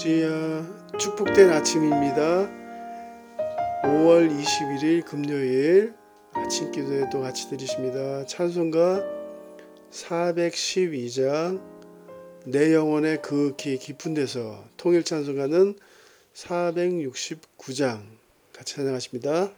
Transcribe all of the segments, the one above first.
할렐루야 축복된 아침입니다. 5월 21일 금요일 아침 기도에도 같이 드리십니다. 찬송가 412장 내 영혼의 극히 깊은 데서 통일 찬송가는 469장 같이 찬양하십니다.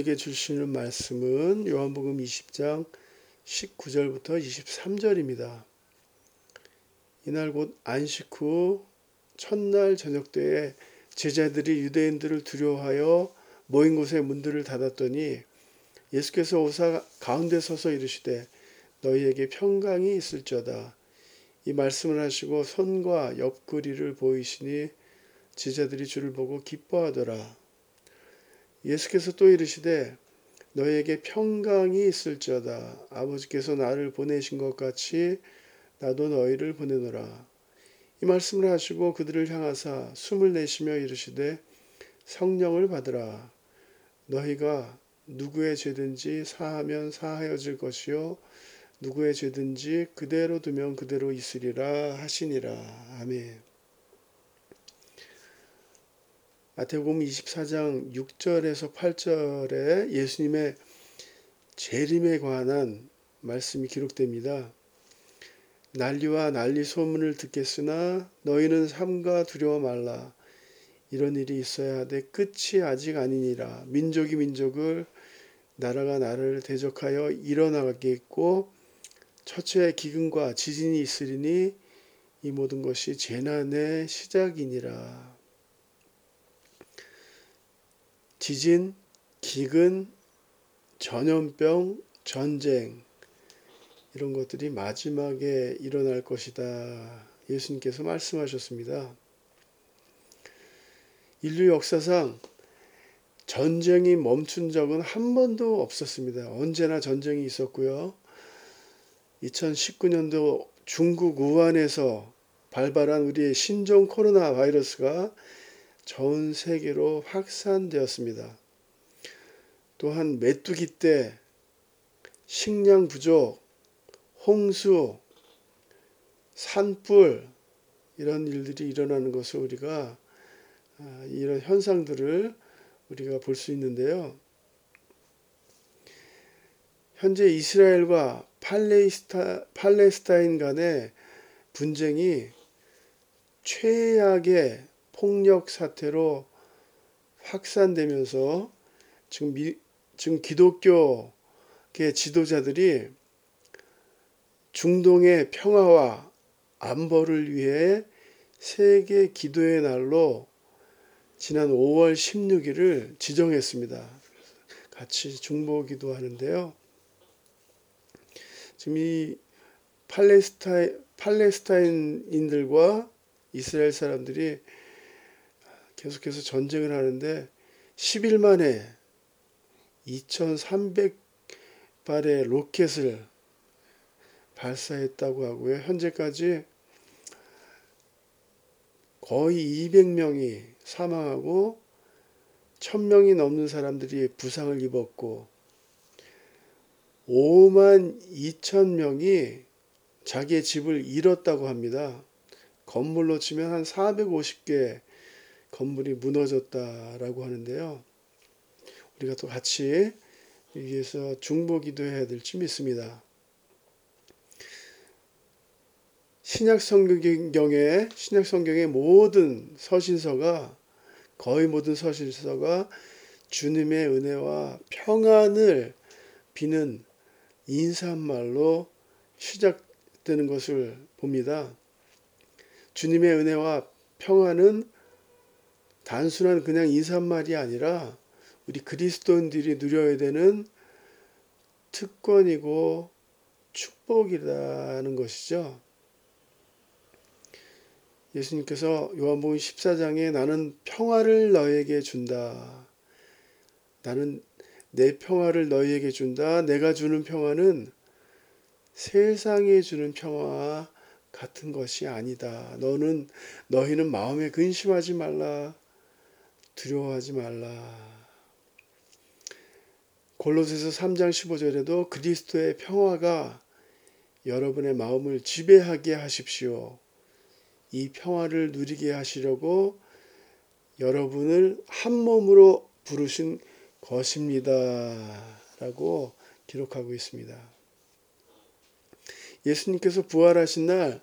우리에게 주시는 말씀은 요한복음 20장 19절부터 23절입니다. 이날 곧 안식 후 첫날 저녁 때에 제자들이 유대인들을 두려워하여 모인 곳에 문들을 닫았더니 예수께서 오사 가운데 서서 이르시되 너희에게 평강이 있을지어다 이 말씀을 하시고 손과 옆구리를 보이시니 제자들이 주를 보고 기뻐하더라 예수께서 또 이르시되 너희에게 평강이 있을지어다. 아버지께서 나를 보내신 것 같이 나도 너희를 보내노라. 이 말씀을 하시고 그들을 향하사 숨을 내쉬며 이르시되 성령을 받으라. 너희가 누구의 죄든지 사하면 사하여질 것이요 누구의 죄든지 그대로 두면 그대로 있으리라 하시니라. 아멘. 마태복음 24장 6절에서 8절에 예수님의 재림에 관한 말씀이 기록됩니다. 난리와 난리 소문을 듣겠으나 너희는 삼가 두려워 말라. 이런 일이 있어야 하되 끝이 아직 아니니라. 민족이 민족을 나라가 나라를 대적하여 일어나겠고 처처의 기근과 지진이 있으리니 이 모든 것이 재난의 시작이니라. 지진, 기근, 전염병, 전쟁 이런 것들이 마지막에 일어날 것이다. 예수님께서 말씀하셨습니다. 인류 역사상 전쟁이 멈춘 적은 한 번도 없었습니다. 언제나 전쟁이 있었고요. 2019년도 중국 우한에서 발발한 우리의 신종 코로나 바이러스가 전 세계로 확산되었습니다. 또한 메뚜기 때 식량 부족, 홍수, 산불 이런 일들이 일어나는 것을 우리가 아, 이런 현상들을 우리가 볼 수 있는데요. 현재 이스라엘과 팔레스타, 팔레스타인 간의 분쟁이 최악의 폭력 사태로 확산되면서 지금, 미, 지금 기독교계 지도자들이 중동의 평화와 안보를 위해 세계 기도의 날로 지난 5월 16일을 지정했습니다. 같이 중보 기도하는데요. 지금 이 팔레스타인, 팔레스타인인들과 이스라엘 사람들이 계속해서 전쟁을 하는데 10일 만에 2,300발의 로켓을 발사했다고 하고요. 현재까지 거의 200명이 사망하고 1000명이 넘는 사람들이 부상을 입었고 5만 2천 명이 자기의 집을 잃었다고 합니다. 건물로 치면 한 450개 건물이 무너졌다라고 하는데요. 우리가 또 같이 위해서 중보 기도해야 될지 믿습니다. 신약 성경의 신약 성경의 모든 서신서가 거의 모든 서신서가 주님의 은혜와 평안을 비는 인사말로 시작되는 것을 봅니다. 주님의 은혜와 평안은 단순한 그냥 인사말이 아니라 우리 그리스도인들이 누려야 되는 특권이고 축복이라는 것이죠. 예수님께서 요한복음 14장에 나는 평화를 너에게 준다. 나는 내 평화를 너희에게 준다. 내가 주는 평화는 세상에 주는 평화와 같은 것이 아니다. 너는 너희는 마음에 근심하지 말라. 두려워하지 말라. 골로새서 3장 15절에도 그리스도의 평화가 여러분의 마음을 지배하게 하십시오. 이 평화를 누리게 하시려고 여러분을 한 몸으로 부르신 것입니다. 라고 기록하고 있습니다. 예수님께서 부활하신 날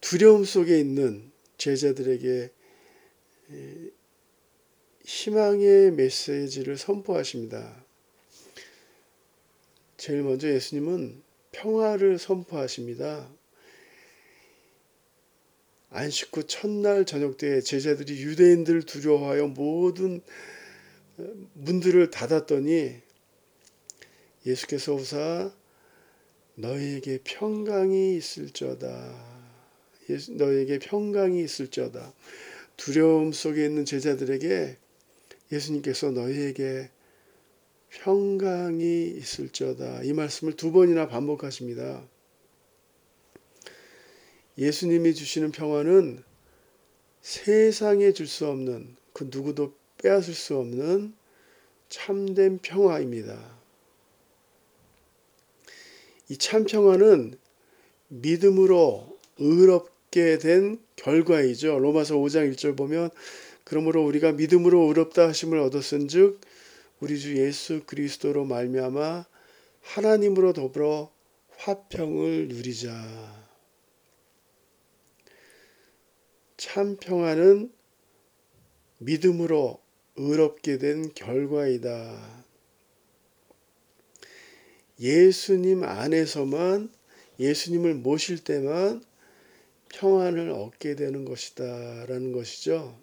두려움 속에 있는 제자들에게 희망의 메시지를 선포하십니다. 제일 먼저 예수님은 평화를 선포하십니다. 안식 후 첫날 저녁 때 제자들이 유대인들을 두려워하여 모든 문들을 닫았더니 예수께서 오사 너희에게 평강이. 예수, 너희에게 평강이 있을저다. 두려움 속에 있는 제자들에게 예수님께서 너희에게 평강이 있을저다. 이 말씀을 두 번이나 반복하십니다. 예수님이 주시는 평화는 세상에 줄 수 없는 그 누구도 빼앗을 수 없는 참된 평화입니다. 이 참 평화는 믿음으로 의롭게 된 결과이죠. 로마서 5장 1절 보면 그러므로 우리가 믿음으로 의롭다 하심을 얻었은즉 우리 주 예수 그리스도로 말미암아 하나님으로 더불어 화평을 누리자. 참 평화는 믿음으로 의롭게 된 결과이다. 예수님 안에서만 예수님을 모실 때만 평안을 얻게 되는 것이다. 라는 것이죠.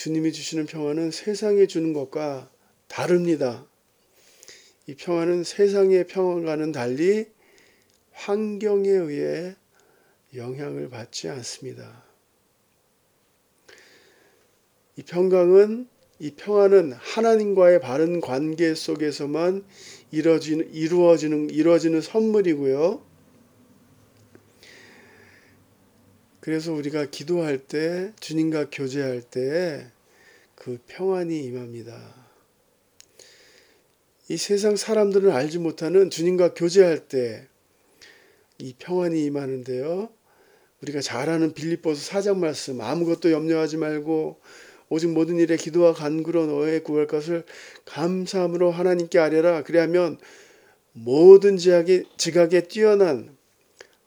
주님이 주시는 평화는 세상에 주는 것과 다릅니다. 이 평화는 세상의 평화와는 달리 환경에 의해 영향을 받지 않습니다. 이 평강은 이 평화는 하나님과의 바른 관계 속에서만 이루어지는 이루어지는 이루어지는 선물이고요. 그래서 우리가 기도할 때 주님과 교제할 때 그 평안이 임합니다. 이 세상 사람들은 알지 못하는 주님과 교제할 때 이 평안이 임하는데요. 우리가 잘 아는 빌립보서 사장 말씀 아무것도 염려하지 말고 오직 모든 일에 기도와 간구로 너의 구할 것을 감사함으로 하나님께 아뢰라 그리하면 모든 지각에, 지각에 뛰어난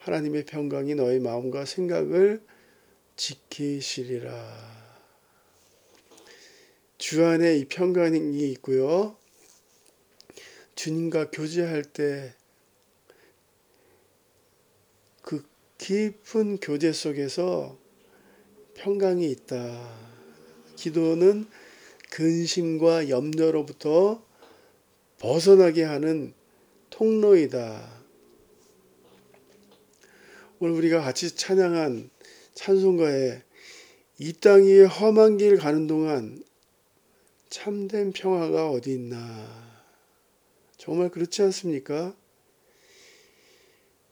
하나님의 평강이 너의 마음과 생각을 지키시리라. 주 안에 이 평강이 있고요. 주님과 교제할 때 그 깊은 교제 속에서 평강이 있다. 기도는 근심과 염려로부터 벗어나게 하는 통로이다. 오늘 우리가 같이 찬양한 찬송가에 이 땅 위에 험한 길 가는 동안 참된 평화가 어디 있나. 정말 그렇지 않습니까?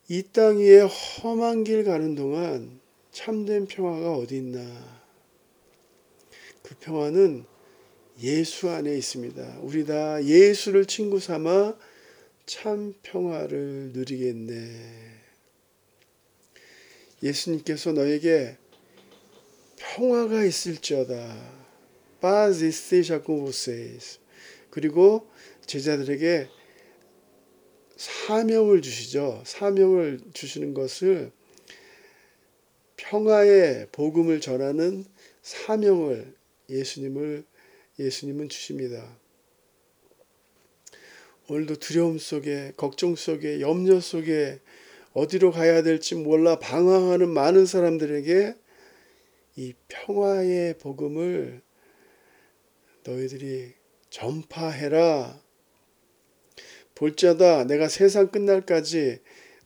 이 땅 위에 험한 길 가는 동안 참된 평화가 어디 있나. 그 평화는 예수 안에 있습니다. 우리 다 예수를 친구 삼아 참 평화를 누리겠네. 예수님께서 너에게 평화가 있을지어다. paz esteja com vocês. 그리고 제자들에게 사명을 주시죠. 사명을 주시는 것을 평화의 복음을 전하는 사명을 예수님을 예수님은 주십니다. 오늘도 두려움 속에 걱정 속에 염려 속에 어디로 가야 될지 몰라 방황하는 많은 사람들에게 이 평화의 복음을 너희들이 전파해라. 볼자다 내가 세상 끝날까지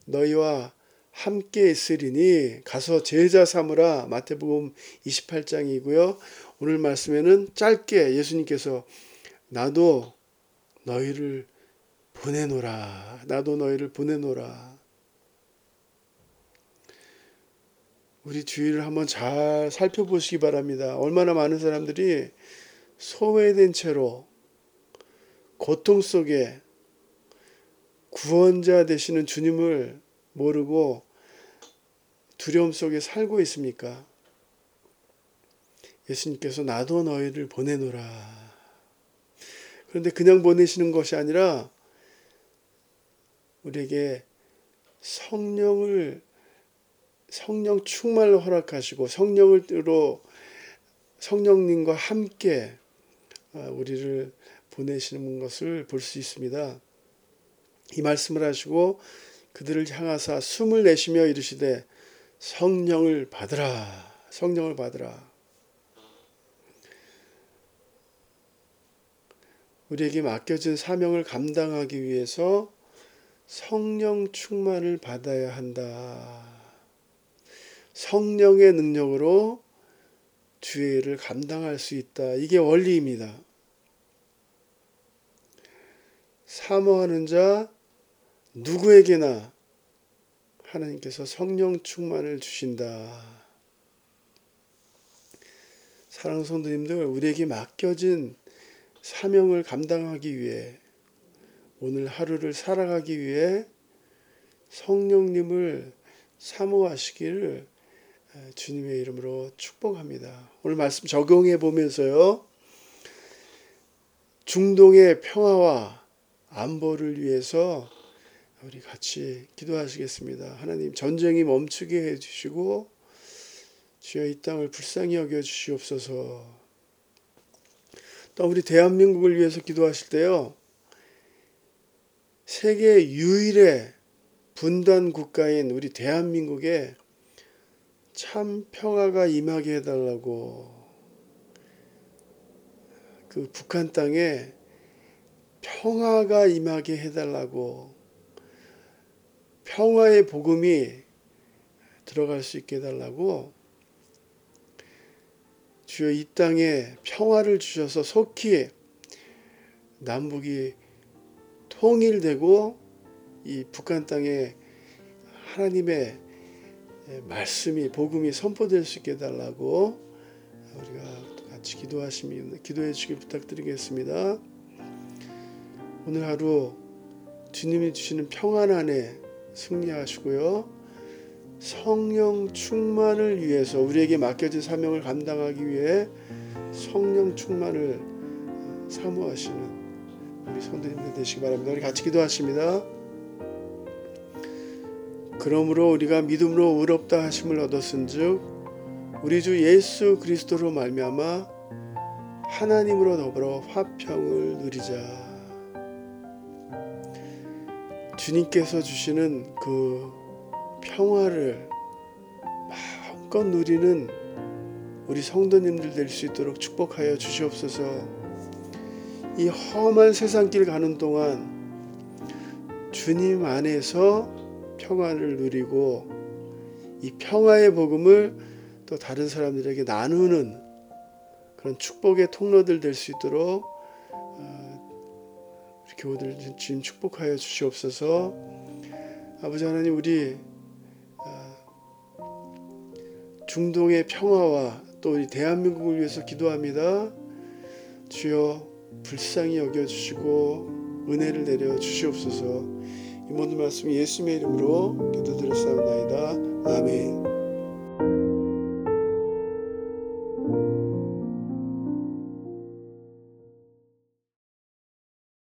너희와 함께 있으리니 가서 제자 삼으라 마태복음 28장이고요. 오늘 말씀에는 짧게 예수님께서 나도 너희를 보내노라. 나도 너희를 보내노라. 우리 주위를 한번 잘 살펴보시기 바랍니다. 얼마나 많은 사람들이 소외된 채로 고통 속에 구원자 되시는 주님을 모르고 두려움 속에 살고 있습니까? 예수님께서 나도 너희를 보내노라. 그런데 그냥 보내시는 것이 아니라 우리에게 성령을 성령 충만을 허락하시고 성령으로 성령님과 함께 우리를 보내시는 것을 볼 수 있습니다. 이 말씀을 하시고 그들을 향하사 숨을 내쉬며 이르시되 성령을 받으라 성령을 받으라 우리에게 맡겨진 사명을 감당하기 위해서 성령 충만을 받아야 한다. 성령의 능력으로 주의 일을 감당할 수 있다. 이게 원리입니다. 사모하는 자 누구에게나 하나님께서 성령 충만을 주신다. 사랑하는 성도님들, 우리에게 맡겨진 사명을 감당하기 위해 오늘 하루를 살아가기 위해 성령님을 사모하시기를 주님의 이름으로 축복합니다. 오늘 말씀 적용해 보면서요. 중동의 평화와 안보를 위해서 우리 같이 기도하시겠습니다. 하나님 전쟁이 멈추게 해 주시고 주여 이 땅을 불쌍히 여겨 주시옵소서. 또 우리 대한민국을 위해서 기도하실 때요. 세계 유일의 분단 국가인 우리 대한민국에 참 평화가 임하게 해달라고 그 북한 땅에 평화가 임하게 해달라고 평화의 복음이 들어갈 수 있게 해달라고 주여 이 땅에 평화를 주셔서 속히 남북이 통일되고 이 북한 땅에 하나님의 말씀이 복음이 선포될 수 있게 해달라고 우리가 같이 기도하시면 기도해 주길 부탁드리겠습니다. 오늘 하루 주님이 주시는 평안 안에 승리하시고요. 성령 충만을 위해서 우리에게 맡겨진 사명을 감당하기 위해 성령 충만을 사모하시는 우리 성도님들 되시기 바랍니다. 우리 같이 기도하십니다. 그러므로 우리가 믿음으로 의롭다 하심을 얻었은즉 우리 주 예수 그리스도로 말미암아 하나님으로 더불어 화평을 누리자. 주님께서 주시는 그 평화를 마음껏 누리는 우리 성도님들 될 수 있도록 축복하여 주시옵소서. 이 험한 세상 길 가는 동안 주님 안에서 평화를 누리고 이 평화의 복음을 또 다른 사람들에게 나누는 그런 축복의 통로들 될 수 있도록 어, 우리 교우들 주님 축복하여 주시옵소서. 아버지 하나님 우리 중동의 평화와 또 우리 대한민국을 위해서 기도합니다. 주여 불쌍히 여겨 주시고 은혜를 내려 주시옵소서. 이 모든 말씀 예수의 이름으로 기도드렸사옵나이다. 아멘.